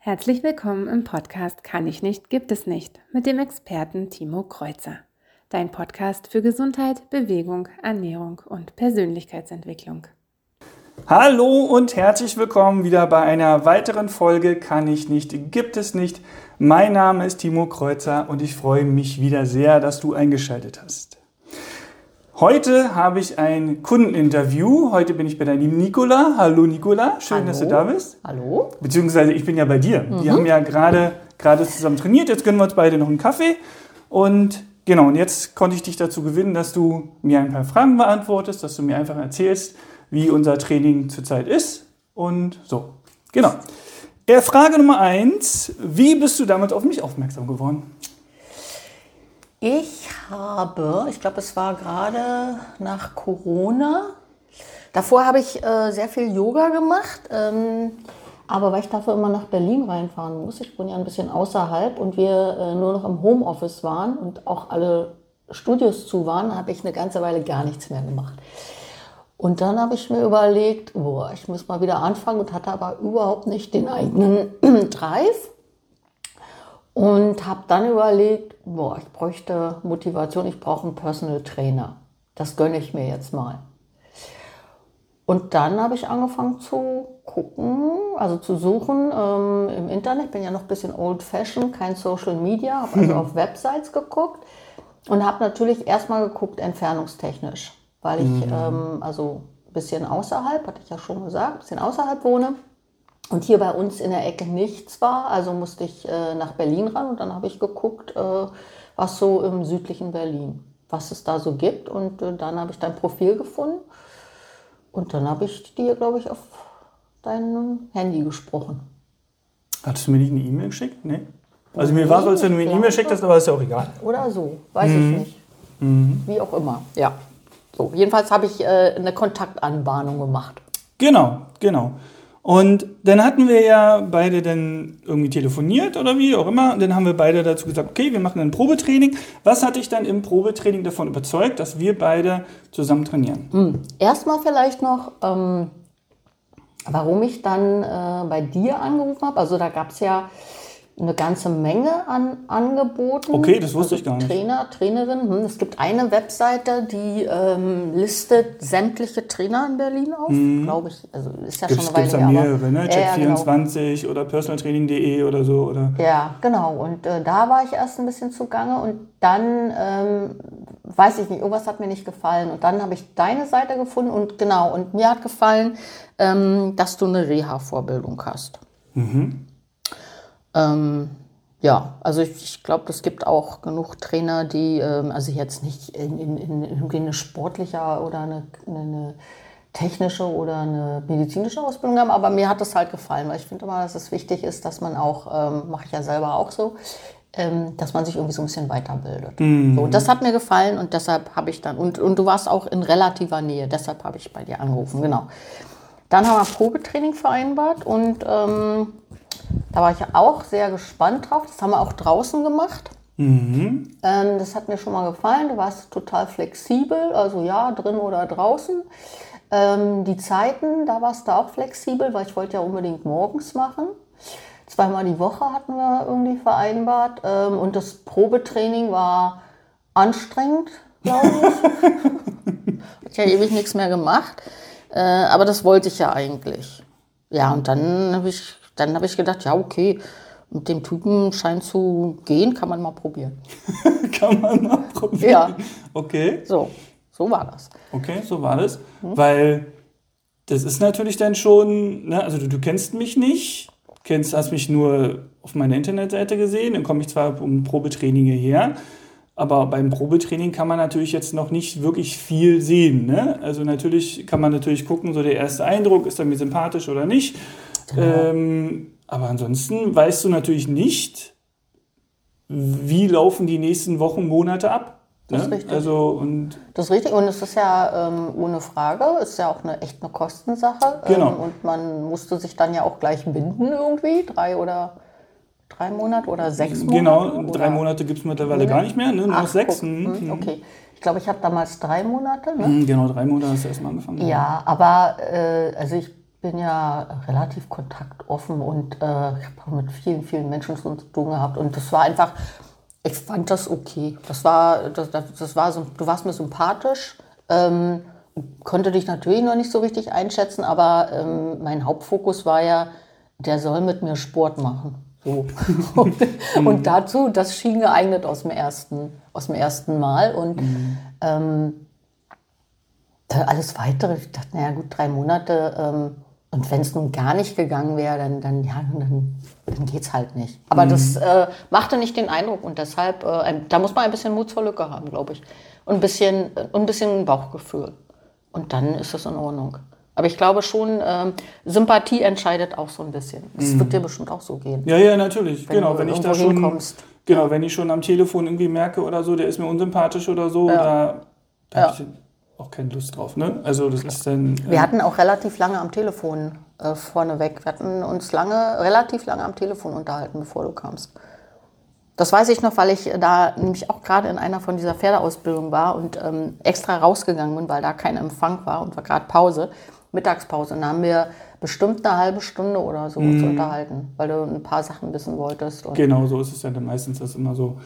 Herzlich willkommen im Podcast Kann ich nicht, gibt es nicht mit dem Experten Timo Kreuzer. Dein Podcast für Gesundheit, Bewegung, Ernährung und Persönlichkeitsentwicklung. Hallo und herzlich willkommen wieder bei einer weiteren Folge Kann ich nicht, gibt es nicht. Mein Name ist Timo Kreuzer und ich freue mich wieder sehr, dass du eingeschaltet hast. Heute habe ich ein Kundeninterview. Heute bin ich bei der lieben Nicola. Hallo Nicola, schön, Hallo. dass du da bist. Hallo? Beziehungsweise ich bin ja bei dir. Wir haben ja gerade gerade zusammen trainiert. Jetzt gönnen wir uns beide noch einen Kaffee. Und genau, und jetzt konnte ich dich dazu gewinnen, dass du mir ein paar Fragen beantwortest, dass du mir einfach erzählst, wie unser Training zurzeit ist. Und so, genau. Äh, Frage Nummer eins. Wie bist du damit auf mich aufmerksam geworden? Ich habe, ich glaube, es war gerade nach Corona. Davor habe ich äh, sehr viel Yoga gemacht. Ähm, aber weil ich dafür immer nach Berlin reinfahren muss, ich wohne ja ein bisschen außerhalb und wir äh, nur noch im Homeoffice waren und auch alle Studios zu waren, habe ich eine ganze Weile gar nichts mehr gemacht. Und dann habe ich mir überlegt, boah, ich muss mal wieder anfangen und hatte aber überhaupt nicht den eigenen Drive. Und habe dann überlegt, boah, ich bräuchte Motivation, ich brauche einen Personal Trainer. Das gönne ich mir jetzt mal. Und dann habe ich angefangen zu gucken, also zu suchen ähm, im Internet. Ich bin ja noch ein bisschen old-fashioned, kein Social Media, habe also auf Websites geguckt und habe natürlich erstmal geguckt, entfernungstechnisch, weil ich ähm, also ein bisschen außerhalb, hatte ich ja schon gesagt, ein bisschen außerhalb wohne und hier bei uns in der Ecke nichts war. Also musste ich äh, nach Berlin ran und dann habe ich geguckt, äh, was so im südlichen Berlin, was es da so gibt. Und äh, dann habe ich dein Profil gefunden und dann habe ich dir, glaube ich, auf dein Handy gesprochen. Hattest du mir nicht eine E-Mail geschickt? Nee. Also mir war so, als wenn du mir eine E-Mail geschickt hast, aber ist ja auch egal. Oder so, weiß ich nicht. Wie auch immer, ja. So, jedenfalls habe ich äh, eine Kontaktanbahnung gemacht. Genau, genau. Und dann hatten wir ja beide dann irgendwie telefoniert oder wie auch immer. Und dann haben wir beide dazu gesagt, okay, wir machen ein Probetraining. Was hat dich dann im Probetraining davon überzeugt, dass wir beide zusammen trainieren? Erstmal vielleicht noch, ähm, warum ich dann äh, bei dir angerufen habe. Also da gab es ja eine ganze Menge an Angeboten. Okay, das wusste ich gar nicht. Trainer, Trainerin. Hm, es gibt eine Webseite, die ähm, listet sämtliche Trainer in Berlin auf. Glaube ich. Also ist ja Gibt schon eine Weile her. mehrere, ne? Ja, ja, genau. Check24 oder personaltraining.de oder so. Oder? Ja, genau. Und äh, da war ich erst ein bisschen zugange und dann, ähm, weiß ich nicht, irgendwas hat mir nicht gefallen. Und dann habe ich deine Seite gefunden und genau, und mir hat gefallen, ähm, dass du eine Reha-Vorbildung hast. Ähm, ja, also ich, ich glaube, es gibt auch genug Trainer, die, ähm, also jetzt nicht in, in, in eine sportliche oder eine, eine technische oder eine medizinische Ausbildung haben, aber mir hat das halt gefallen, weil ich finde immer, dass es wichtig ist, dass man auch, ähm, mache ich ja selber auch so, ähm, dass man sich irgendwie so ein bisschen weiterbildet. So, und das hat mir gefallen und deshalb habe ich dann, und, und du warst auch in relativer Nähe, deshalb habe ich bei dir angerufen, genau. Dann haben wir Probetraining vereinbart und ähm, da war ich auch sehr gespannt drauf. Das haben wir auch draußen gemacht. Ähm, das hat mir schon mal gefallen. Du warst total flexibel, also ja, drin oder draußen. Ähm, die Zeiten, da warst du auch flexibel, weil ich wollte ja unbedingt morgens machen. Zweimal die Woche hatten wir irgendwie vereinbart. Ähm, und das Probetraining war anstrengend, glaube ich. Hat ja ewig nichts mehr gemacht. Äh, aber das wollte ich ja eigentlich. Ja, und dann habe ich, dann hab ich gedacht, ja, okay, mit dem Typen scheint zu gehen, kann man mal probieren. Kann man mal probieren. Ja. Okay. So, so war das. Okay, so war das. Weil das ist natürlich dann schon, ne, also du, du kennst mich nicht, kennst, hast mich nur auf meiner Internetseite gesehen, dann komme ich zwar um Probetraining hierher, aber beim Probetraining kann man natürlich jetzt noch nicht wirklich viel sehen. Ne? Also natürlich kann man natürlich gucken, so der erste Eindruck, ist er mir sympathisch oder nicht. Ähm, aber ansonsten weißt du natürlich nicht, wie laufen die nächsten Wochen, Monate ab. Das ist ne? richtig. Also und Das ist richtig und es ist ja ähm, ohne Frage, es ist ja auch eine echt eine Kostensache. Genau. Ähm, und man musste sich dann ja auch gleich binden irgendwie, drei oder drei Monate oder sechs Monate. Genau, oder? drei Monate gibt es mittlerweile gar nicht mehr, ne? nur noch Ach, sechs. guck, Mhm. hm, Okay. Ich glaube, ich habe damals drei Monate. Ne? Mhm, Genau, drei Monate hast du erstmal angefangen. Ja, aber äh, also ich bin ja relativ kontaktoffen und äh, ich habe mit vielen, vielen Menschen zu tun gehabt. Und das war einfach, ich fand das okay. Das war, das, das, war so, du warst mir sympathisch. Ähm, konnte dich natürlich noch nicht so richtig einschätzen, aber ähm, mein Hauptfokus war ja, der soll mit mir Sport machen. So. und, und dazu, das schien geeignet aus dem ersten, aus dem ersten Mal. Und mhm. ähm, alles weitere, ich dachte, naja gut, drei Monate. Ähm, und wenn es nun gar nicht gegangen wäre, dann, dann, ja, dann, dann geht es halt nicht. Aber mhm. das äh, machte nicht den Eindruck und deshalb, äh, da muss man ein bisschen Mut zur Lücke haben, glaube ich. Und ein bisschen, ein bisschen Bauchgefühl. Und dann ist es in Ordnung. Aber ich glaube schon, ähm, Sympathie entscheidet auch so ein bisschen. Das mhm. wird dir bestimmt auch so gehen. Ja, ja, natürlich. Wenn genau, wenn ich da schon, hinkommst. genau, wenn ich schon am Telefon irgendwie merke oder so, der ist mir unsympathisch oder so, ja. da, da ja. Auch keine Lust drauf. Ne? Also das ist dann. Äh Wir hatten auch relativ lange am Telefon äh, vorneweg. Wir hatten uns lange, relativ lange am Telefon unterhalten, bevor du kamst. Das weiß ich noch, weil ich da nämlich auch gerade in einer von dieser Pferdeausbildung war und ähm, extra rausgegangen bin, weil da kein Empfang war und war gerade Pause, Mittagspause. Und da haben wir bestimmt eine halbe Stunde oder so mm. zu unterhalten, weil du ein paar Sachen wissen wolltest. genau, so ist es ja dann meistens. Das immer so,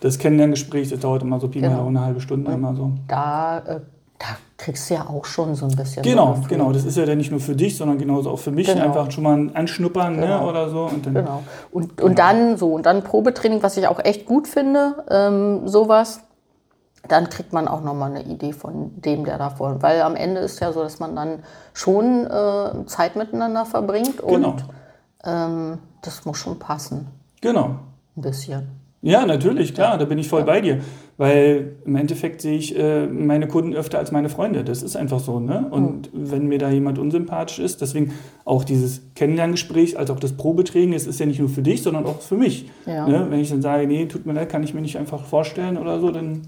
das Kennenlerngespräch, das dauert immer so Pi genau. eine halbe Stunde und immer so. Da äh, da kriegst du ja auch schon so ein bisschen. Genau, so genau. Das ist ja dann nicht nur für dich, sondern genauso auch für mich. Genau. Einfach schon mal ein Anschnuppern ne, genau. ne, oder so. Und dann, genau. Und, genau. und dann so, und dann Probetraining, was ich auch echt gut finde, ähm, sowas. Dann kriegt man auch nochmal eine Idee von dem, der da vor. Weil am Ende ist ja so, dass man dann schon äh, Zeit miteinander verbringt. Genau. Und ähm, das muss schon passen. Genau. Ein bisschen. Ja, natürlich, klar, da bin ich voll bei dir. Weil im Endeffekt sehe ich äh, meine Kunden öfter als meine Freunde. Das ist einfach so. Ne? Und mhm. wenn mir da jemand unsympathisch ist, deswegen auch dieses Kennenlerngespräch, als auch das Probetraining, es ist ja nicht nur für dich, sondern auch für mich. Ja. Ne? Wenn ich dann sage, nee, tut mir leid, kann ich mir nicht einfach vorstellen oder so, dann.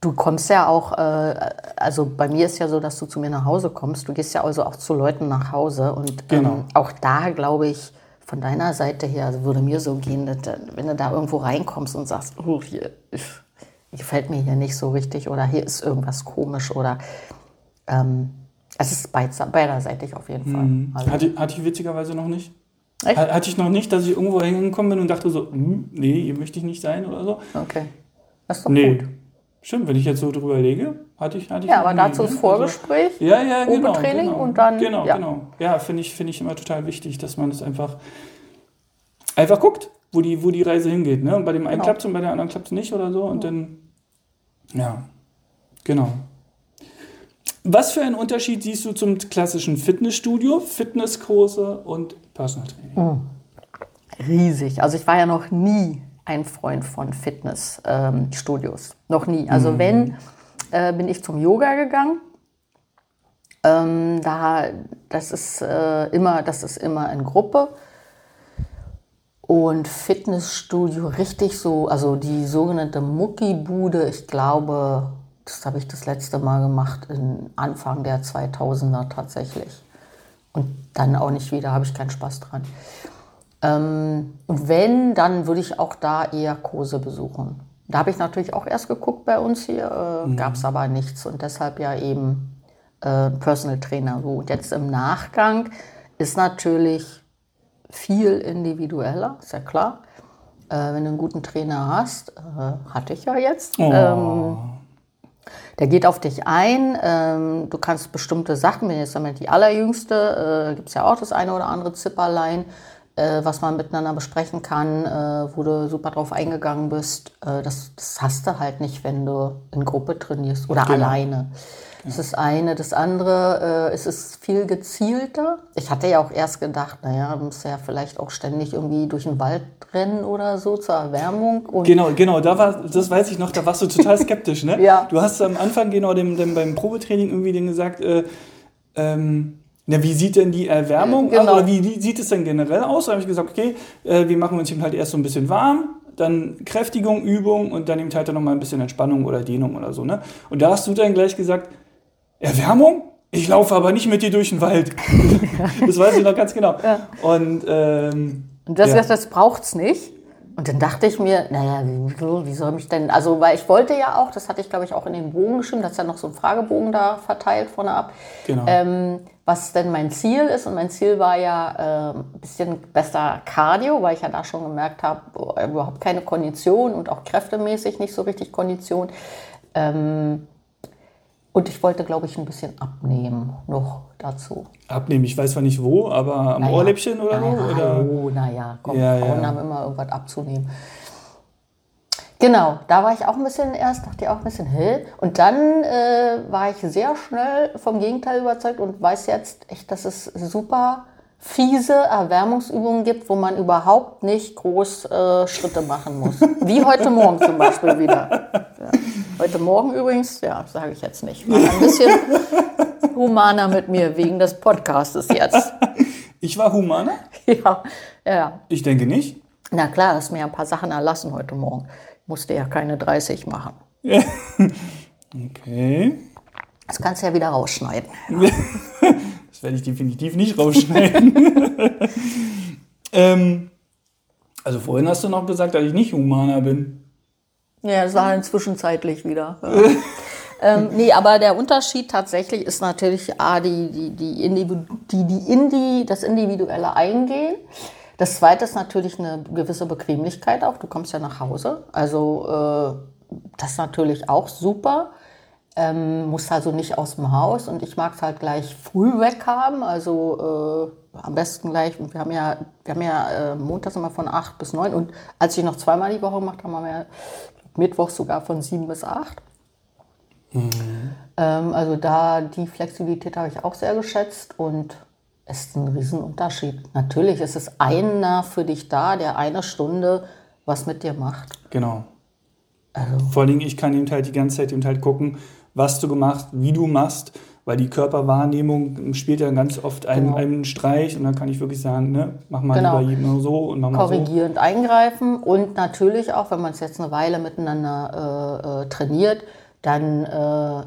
Du kommst ja auch, äh, also bei mir ist ja so, dass du zu mir nach Hause kommst. Du gehst ja also auch zu Leuten nach Hause. Und genau. ähm, auch da glaube ich, von deiner Seite her also würde mir so gehen, dass, wenn du da irgendwo reinkommst und sagst, oh, hier gefällt mir hier nicht so richtig oder hier ist irgendwas komisch oder ähm, es ist beiderseitig auf jeden Fall. Mhm. Also, hatte, hatte ich witzigerweise noch nicht. Echt? Hatte ich noch nicht, dass ich irgendwo hingekommen bin und dachte so, hm, nee, hier möchte ich nicht sein oder so. Okay. Das ist doch nee. gut. Stimmt, wenn ich jetzt so drüber lege, hatte ich, hatte ich Ja, aber dazu das ne? Vorgespräch, also, ja, ja, genau, Training genau, und dann. Genau, ja. genau. Ja, finde ich, find ich immer total wichtig, dass man das einfach, einfach guckt, wo die, wo die Reise hingeht. Ne? Und bei dem einen genau. klappt es und bei der anderen klappt es nicht oder so. Und dann, ja, genau. Was für einen Unterschied siehst du zum klassischen Fitnessstudio, Fitnesskurse und Personal Training? Mhm. Riesig. Also ich war ja noch nie ein Freund von Fitnessstudios. Ähm, Noch nie. Also mhm. wenn, äh, bin ich zum Yoga gegangen. Ähm, da, das ist äh, immer, das ist immer in Gruppe. Und Fitnessstudio richtig so, also die sogenannte Muckibude, ich glaube, das habe ich das letzte Mal gemacht, in Anfang der 2000er tatsächlich. Und dann auch nicht wieder, habe ich keinen Spaß dran. Ähm, und wenn, dann würde ich auch da eher Kurse besuchen. Da habe ich natürlich auch erst geguckt bei uns hier, äh, mhm. gab es aber nichts und deshalb ja eben äh, Personal Trainer. So, und jetzt im Nachgang ist natürlich viel individueller, ist ja klar. Äh, wenn du einen guten Trainer hast, äh, hatte ich ja jetzt. Oh. Ähm, der geht auf dich ein. Ähm, du kannst bestimmte Sachen, wenn jetzt damit die allerjüngste, äh, gibt es ja auch das eine oder andere Zipperlein äh, was man miteinander besprechen kann, äh, wo du super drauf eingegangen bist. Äh, das, das, hast du halt nicht, wenn du in Gruppe trainierst oder genau. alleine. Das ist eine. Das andere, äh, es ist viel gezielter. Ich hatte ja auch erst gedacht, naja, du musst ja vielleicht auch ständig irgendwie durch den Wald rennen oder so zur Erwärmung. Und genau, genau, da war, das weiß ich noch, da warst du total skeptisch, ne? ja. Du hast am Anfang genau dem, dem beim Probetraining irgendwie den gesagt, äh, ähm, na, wie sieht denn die Erwärmung genau. aus? Oder wie, wie, sieht es denn generell aus? Da habe ich gesagt, okay, äh, wir machen uns eben halt erst so ein bisschen warm, dann Kräftigung, Übung und dann eben halt dann nochmal ein bisschen Entspannung oder Dehnung oder so. Ne? Und da hast du dann gleich gesagt, Erwärmung? Ich laufe aber nicht mit dir durch den Wald. das weiß ich noch ganz genau. Ja. Und, ähm, und das, ja. das braucht es nicht. Und dann dachte ich mir, naja, wie, wie soll mich denn, also weil ich wollte ja auch, das hatte ich glaube ich auch in den Bogen geschrieben, das ist ja noch so ein Fragebogen da verteilt vorne ab, Genau. ähm, was denn mein Ziel ist. Und mein Ziel war ja äh, ein bisschen besser Cardio, weil ich ja da schon gemerkt habe, überhaupt keine Kondition und auch kräftemäßig nicht so richtig Kondition. Ähm, und ich wollte, glaube ich, ein bisschen abnehmen noch dazu. Abnehmen, ich weiß zwar nicht wo, aber am Naja. Ohrläppchen oder so? naja, Oder? Hallo, naja, komm, Ja, Frauen ja. haben immer irgendwas abzunehmen. Genau, da war ich auch ein bisschen erst, dachte ich auch ein bisschen, hä? Und dann äh, war ich sehr schnell vom Gegenteil überzeugt und weiß jetzt echt, dass es super fiese Erwärmungsübungen gibt, wo man überhaupt nicht groß äh, Schritte machen muss. Wie heute Morgen zum Beispiel wieder. Ja. Heute Morgen übrigens, ja, sage ich jetzt nicht, war ein bisschen humaner mit mir wegen des Podcastes jetzt. Ich war humaner? Ja, ja. Ich denke nicht. Na klar, hast mir ein paar Sachen erlassen heute Morgen. Ich musste ja keine 30 machen. Okay. Das kannst du ja wieder rausschneiden. Das werde ich definitiv nicht rausschneiden. ähm, also vorhin hast du noch gesagt, dass ich nicht humaner bin. Ja, das war dann zwischenzeitlich wieder. Ja. ähm, nee, aber der Unterschied tatsächlich ist natürlich A, die, die, die, Individu die, die Indi das individuelle Eingehen. Das zweite ist natürlich eine gewisse Bequemlichkeit auch. Du kommst ja nach Hause. Also äh, das ist natürlich auch super. Ähm, musst also nicht aus dem Haus und ich mag es halt gleich früh weg haben. Also äh, am besten gleich, wir haben ja, wir haben ja äh, montags immer von 8 bis 9 und als ich noch zweimal die Woche gemacht habe, haben wir ja Mittwoch sogar von 7 bis 8. Ähm, also da die Flexibilität habe ich auch sehr geschätzt und es ist ein Riesenunterschied. Natürlich ist es einer für dich da, der eine Stunde was mit dir macht. Genau. Also Vor allen Dingen, ich kann eben halt die ganze Zeit eben halt gucken, was du gemacht, wie du machst, weil die Körperwahrnehmung spielt ja ganz oft einen, Genau. einen Streich und dann kann ich wirklich sagen, ne, mach mal Genau. lieber jedem so und mach mal so. korrigierend eingreifen und natürlich auch, wenn man es jetzt eine Weile miteinander äh, äh, trainiert, dann äh,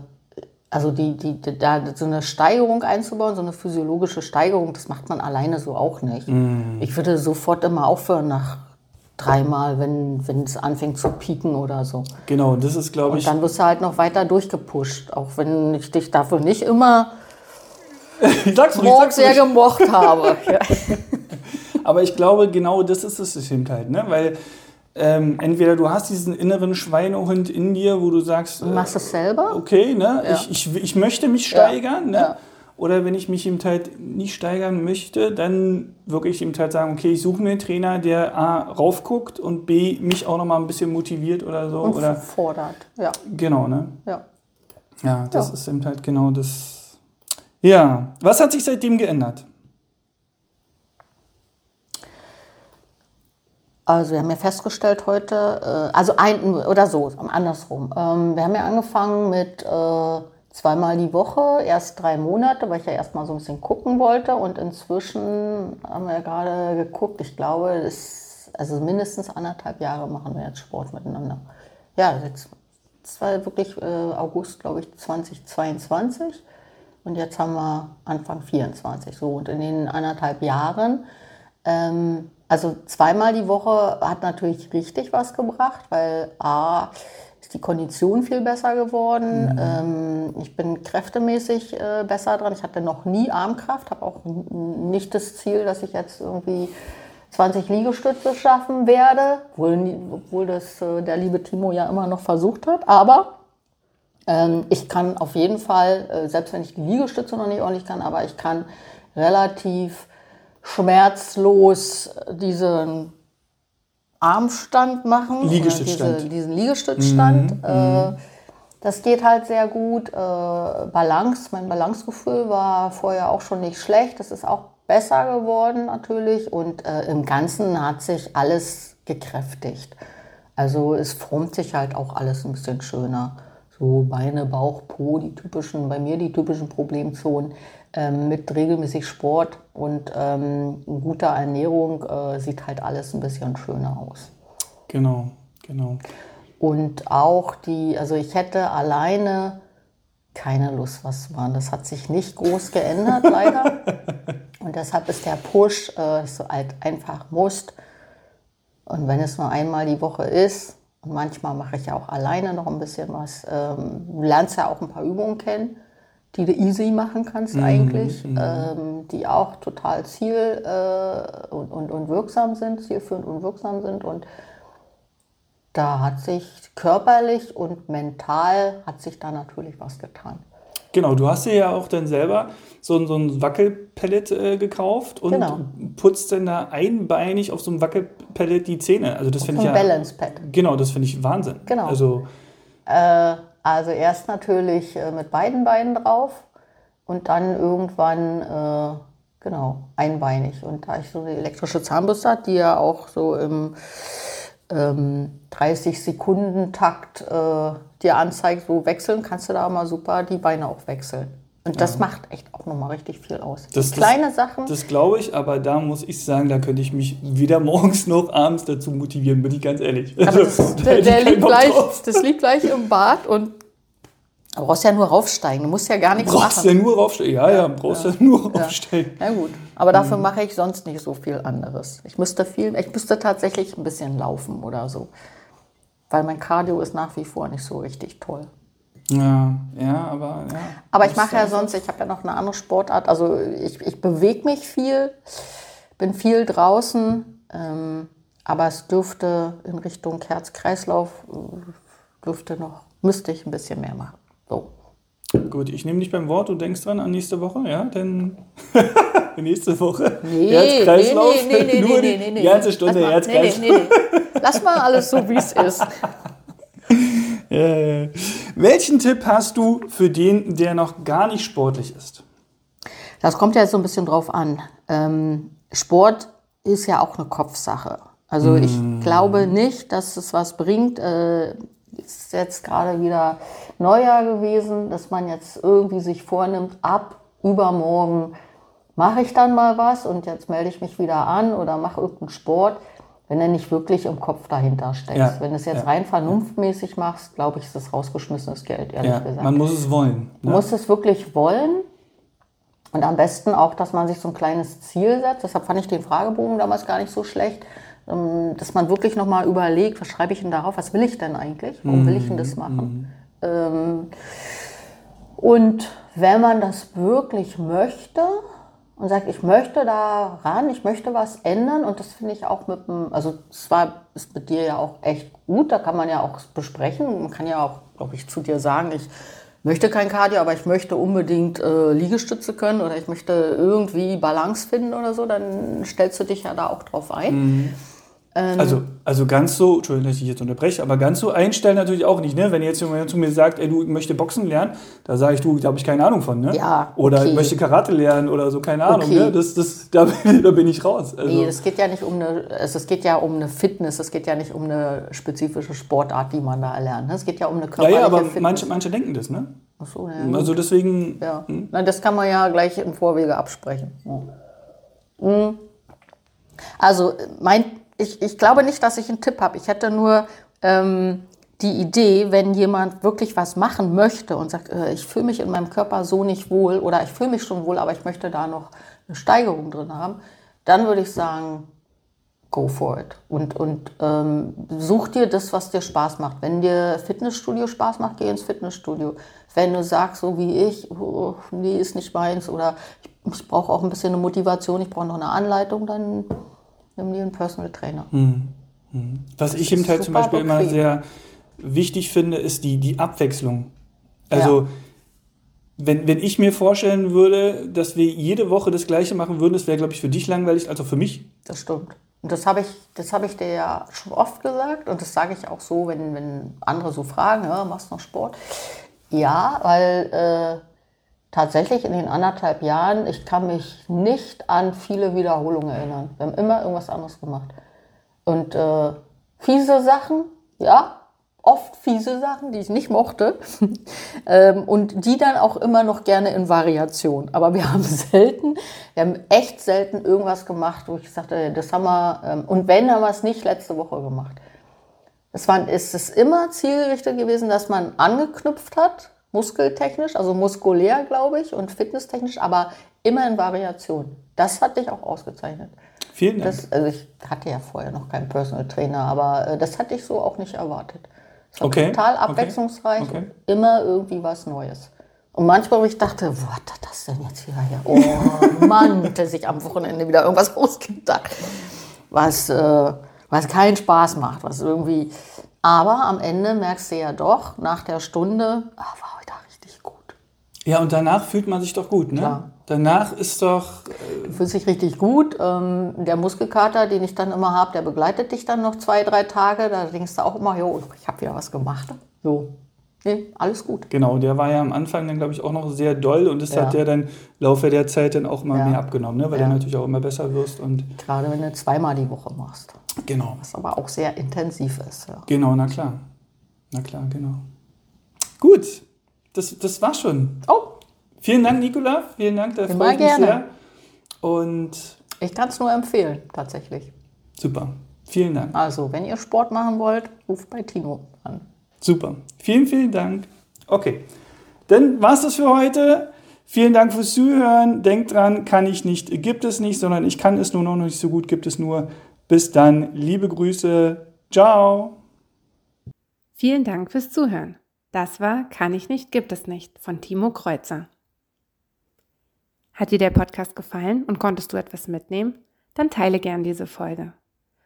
also die, die, die, da so eine Steigerung einzubauen, so eine physiologische Steigerung, das macht man alleine so auch nicht. Ich würde sofort immer aufhören nach dreimal, wenn wenn es anfängt zu pieken oder so. Genau, das ist, glaube Und ich, dann wirst du halt noch weiter durchgepusht, auch wenn ich dich dafür nicht immer sag's ruhig, morgens sag's sehr gemocht habe. Ja. Aber ich glaube, genau das ist es eben halt, ne? Weil ähm, entweder du hast diesen inneren Schweinehund in dir, wo du sagst, äh, Machst du es selber? okay, ne, ich, ich, ich möchte mich Ja, steigern, ne? ja. Oder wenn ich mich eben halt nicht steigern möchte, dann wirklich eben halt sagen, okay, ich suche mir einen Trainer, der A raufguckt und B mich auch noch mal ein bisschen motiviert oder so. Und oder fordert. Ja, genau, ne? ja. Ja, das Ja. ist eben halt genau das. Ja, was hat sich seitdem geändert? Also wir haben ja festgestellt heute, äh, also ein oder so, andersrum. Ähm, wir haben ja angefangen mit äh, zweimal die Woche, erst drei Monate, weil ich ja erst mal so ein bisschen gucken wollte. Und inzwischen haben wir gerade geguckt, ich glaube, das, also mindestens anderthalb Jahre machen wir jetzt Sport miteinander. Ja, jetzt, das war wirklich äh, August, glaube ich, 2022. Und jetzt haben wir Anfang 24. So, und in den anderthalb Jahren ähm, also zweimal die Woche hat natürlich richtig was gebracht, weil A ist die Kondition viel besser geworden. Ähm, ich bin kräftemäßig äh, besser dran. Ich hatte noch nie Armkraft, habe auch nicht das Ziel, dass ich jetzt irgendwie 20 Liegestütze schaffen werde, obwohl, obwohl das äh, der liebe Timo ja immer noch versucht hat. Aber ähm, ich kann auf jeden Fall, äh, selbst wenn ich die Liegestütze noch nicht ordentlich kann, aber ich kann relativ schmerzlos diesen Armstand machen. oder Liegestützstand. Diese, diesen Liegestützstand. äh, das geht halt sehr gut. Äh, Balance, mein Balancegefühl war vorher auch schon nicht schlecht. Das ist auch besser geworden natürlich. Und äh, im Ganzen hat sich alles gekräftigt. Also es formt sich halt auch alles ein bisschen schöner. So Beine, Bauch, Po, die typischen, bei mir die typischen Problemzonen. Ähm, mit regelmäßig Sport und ähm, guter Ernährung äh, sieht halt alles ein bisschen schöner aus. Genau, genau. Und auch die, also ich hätte alleine keine Lust, was zu machen. Das hat sich nicht groß geändert, leider. Und deshalb ist der Push, äh, dass du halt einfach musst, Und wenn es nur einmal die Woche ist, und manchmal mache ich ja auch alleine noch ein bisschen was, ähm, du lernst ja auch ein paar Übungen kennen, die du easy machen kannst eigentlich, ähm, die auch total ziel- äh, und, und, und wirksam sind, zielführend und wirksam sind. Und da hat sich körperlich und mental hat sich da natürlich was getan. Genau, du hast dir ja auch dann selber so, ein- so ein Wackelpellet äh, gekauft und Genau. putzt dann da einbeinig auf so einem Wackelpellet die Zähne. Also das finde So ich ein ja. Balance Pad. Genau, das finde ich Wahnsinn. Genau. Also Äh, also erst natürlich äh, mit beiden Beinen drauf und dann irgendwann, äh, genau, einbeinig. Und da ich so eine elektrische Zahnbürste habe, die ja auch so im ähm, 30-Sekunden-Takt äh, dir anzeigt, so wechseln, kannst du da mal super die Beine auch wechseln. Und das macht echt auch nochmal richtig viel aus. Das- Kleine Sachen. Das glaube ich, aber da muss ich sagen, da könnte ich mich weder morgens noch abends dazu motivieren, bin ich ganz ehrlich. Aber Also, das, da der, der liegt gleich, drauf. das liegt gleich im Bad und du brauchst ja nur raufsteigen. Du musst ja gar nichts Brauchst machen. ja nur raufstellen. Ja, ja, brauchst ja, nur raufstellen. Na gut, aber Mhm. dafür mache ich sonst nicht so viel anderes. Ich müsste viel, ich müsste tatsächlich ein bisschen laufen oder so. Weil mein Cardio ist nach wie vor nicht so richtig toll. Ja, ja, aber ja. Aber ich mache ja sonst, ich habe ja noch eine andere Sportart. Also ich, ich bewege mich viel, bin viel draußen, ähm, aber es dürfte in Richtung Herz-Kreislauf, äh, dürfte noch, müsste ich ein bisschen mehr machen. So. Gut, ich nehme dich beim Wort, du denkst dran an nächste Woche, ja? Denn nächste Woche Nee, Herzkreislauf, nee, nee, nee, nur nee, die, nee, nee, die ganze nee. Stunde mal- Herzkreislauf. Nee, nee, nee, nee. Lass mal alles so, wie es ist. Ja. Welchen Tipp hast du für den, der noch gar nicht sportlich ist? Das kommt ja jetzt so ein bisschen drauf an. Ähm, Sport ist ja auch eine Kopfsache. Also ich glaube nicht, dass es was bringt. Äh, ist jetzt gerade wieder Neujahr gewesen, dass man jetzt irgendwie sich vornimmt, ab übermorgen mache ich dann mal was und jetzt melde ich mich wieder an oder mache irgendeinen Sport, wenn er nicht wirklich im Kopf dahinter steckt. Ja, Wenn du es jetzt ja, rein vernunftmäßig machst, glaube ich, ist das rausgeschmissenes Geld, ehrlich gesagt. man muss es wollen. Du Ne? musst es wirklich wollen. Und am besten auch, dass man sich so ein kleines Ziel setzt. Deshalb fand ich den Fragebogen damals gar nicht so schlecht. Ähm, Dass man wirklich nochmal überlegt, was schreibe ich denn darauf? Was will ich denn eigentlich? Warum will ich denn das machen? Ähm, Und wenn man das wirklich möchte und sagt, ich möchte da ran, ich möchte was ändern und das finde ich auch mit dem, also es war ist mit dir ja auch echt gut, da kann man ja auch besprechen. Man kann ja auch, glaube ich, zu dir sagen, ich möchte kein Cardio, aber ich möchte unbedingt äh, Liegestütze können oder ich möchte irgendwie Balance finden oder so, dann stellst du dich ja da auch drauf ein. Also, also ganz so, Entschuldigung, dass ich jetzt unterbreche, aber ganz so einstellen natürlich auch nicht. Ne? Wenn jetzt jemand zu mir sagt, ey, du ich möchte Boxen lernen, da sage ich, du, da habe ich keine Ahnung von. Ne? Ja, Oder okay. ich möchte Karate lernen oder so, keine Ahnung. Okay. Ne? Das, das, da, bin- da bin ich raus. Also, Nee, es geht ja nicht um eine, also es geht ja um eine Fitness, es geht ja nicht um eine spezifische Sportart, die man da erlernt. ne? Es geht ja um eine ja, körperliche ja, aber Fitness. manche, manche denken das. Ne? Ach so, ja, Also deswegen, ja. Na, das kann man ja gleich im Vorwege absprechen. Ja. Mhm. Also mein, ich, ich glaube nicht, dass ich einen Tipp habe. Ich hätte nur ähm, die Idee, wenn jemand wirklich was machen möchte und sagt, äh, ich fühle mich in meinem Körper so nicht wohl oder ich fühle mich schon wohl, aber ich möchte da noch eine Steigerung drin haben, dann würde ich sagen, go for it. Und, und ähm, such dir das, was dir Spaß macht. Wenn dir Fitnessstudio Spaß macht, geh ins Fitnessstudio. Wenn du sagst, so wie ich, oh, nee, ist nicht meins oder ich, ich brauche auch ein bisschen eine Motivation, ich brauche noch eine Anleitung, dann nimm dir einen Personal Trainer. was ich eben halt zum Beispiel immer bequem. sehr wichtig finde, ist die, die Abwechslung. Also Ja. wenn, wenn ich mir vorstellen würde, dass wir jede Woche das Gleiche machen würden, das wäre, glaube ich, für dich langweilig, also für mich. Das stimmt. Und das habe ich, das habe ich dir ja schon oft gesagt und das sage ich auch so, wenn, wenn andere so fragen, ja, machst du noch Sport? Ja, weil äh, tatsächlich in den anderthalb Jahren, ich kann mich nicht an viele Wiederholungen erinnern. Wir haben immer irgendwas anderes gemacht. Und äh, fiese Sachen, ja, oft fiese Sachen, die ich nicht mochte. ähm, und die dann auch immer noch gerne in Variation. Aber wir haben selten, wir haben echt selten irgendwas gemacht, wo ich sagte, das haben wir, ähm, und wenn, haben wir es nicht letzte Woche gemacht. Es war, ist es immer zielgerichtet gewesen, dass man angeknüpft hat, muskeltechnisch, also muskulär, glaube ich, und fitnesstechnisch, aber immer in Variation. Das hat dich auch ausgezeichnet. Vielen Dank. Das, also ich hatte ja vorher noch keinen Personal Trainer, aber äh, das hatte ich so auch nicht erwartet. Es war Okay, total okay, abwechslungsreich okay. und immer irgendwie was Neues. Und manchmal, wo ich dachte, wo hat er das denn jetzt wieder her? Oh Mann, dass ich am Wochenende wieder irgendwas ausgedacht, was, äh, was keinen Spaß macht, was irgendwie. Aber am Ende merkst du ja doch, nach der Stunde, ah, gut. Ja, und danach fühlt man sich doch gut, ne? Klar. Danach ist doch, Fühlt sich richtig gut. Ähm, der Muskelkater, den ich dann immer habe, der begleitet dich dann noch zwei, drei Tage. Da denkst du auch immer, jo, ich habe ja was gemacht. So, nee, alles gut. genau, der war ja am Anfang dann, glaube ich, auch noch sehr doll und das Ja. hat ja dann im Laufe der Zeit dann auch mal Ja. mehr abgenommen, ne? weil Ja. du natürlich auch immer besser wirst und Gerade wenn du zweimal die Woche machst. genau. Was aber auch sehr intensiv ist. Ja. Genau, na klar. Na klar, genau. Gut, das, das war schon. Oh, Vielen Dank, Nicola. Vielen Dank, da Immer freue ich mich gerne. sehr. Und ich kann es nur empfehlen, tatsächlich. super. Vielen Dank. Also, wenn ihr Sport machen wollt, ruft bei Tino an. Super. Vielen, vielen Dank. Okay. Dann war's das für heute. Vielen Dank fürs Zuhören. Denkt dran, kann ich nicht, gibt es nicht, sondern ich kann es nur noch nicht so gut, gibt es nur. Bis dann. Liebe Grüße. Ciao. Vielen Dank fürs Zuhören. Das war Kann ich nicht, gibt es nicht von Timo Kreuzer. Hat dir der Podcast gefallen und konntest du etwas mitnehmen? Dann teile gern diese Folge.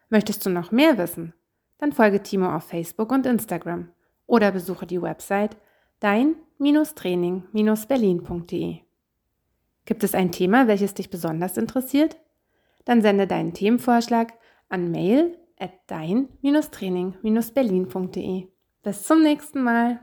Möchtest du noch mehr wissen? Dann folge Timo auf Facebook und Instagram oder besuche die Website dein-training-berlin.de. Gibt es ein Thema, welches dich besonders interessiert? Dann sende deinen Themenvorschlag an mail at dein-training-berlin.de. Bis zum nächsten Mal.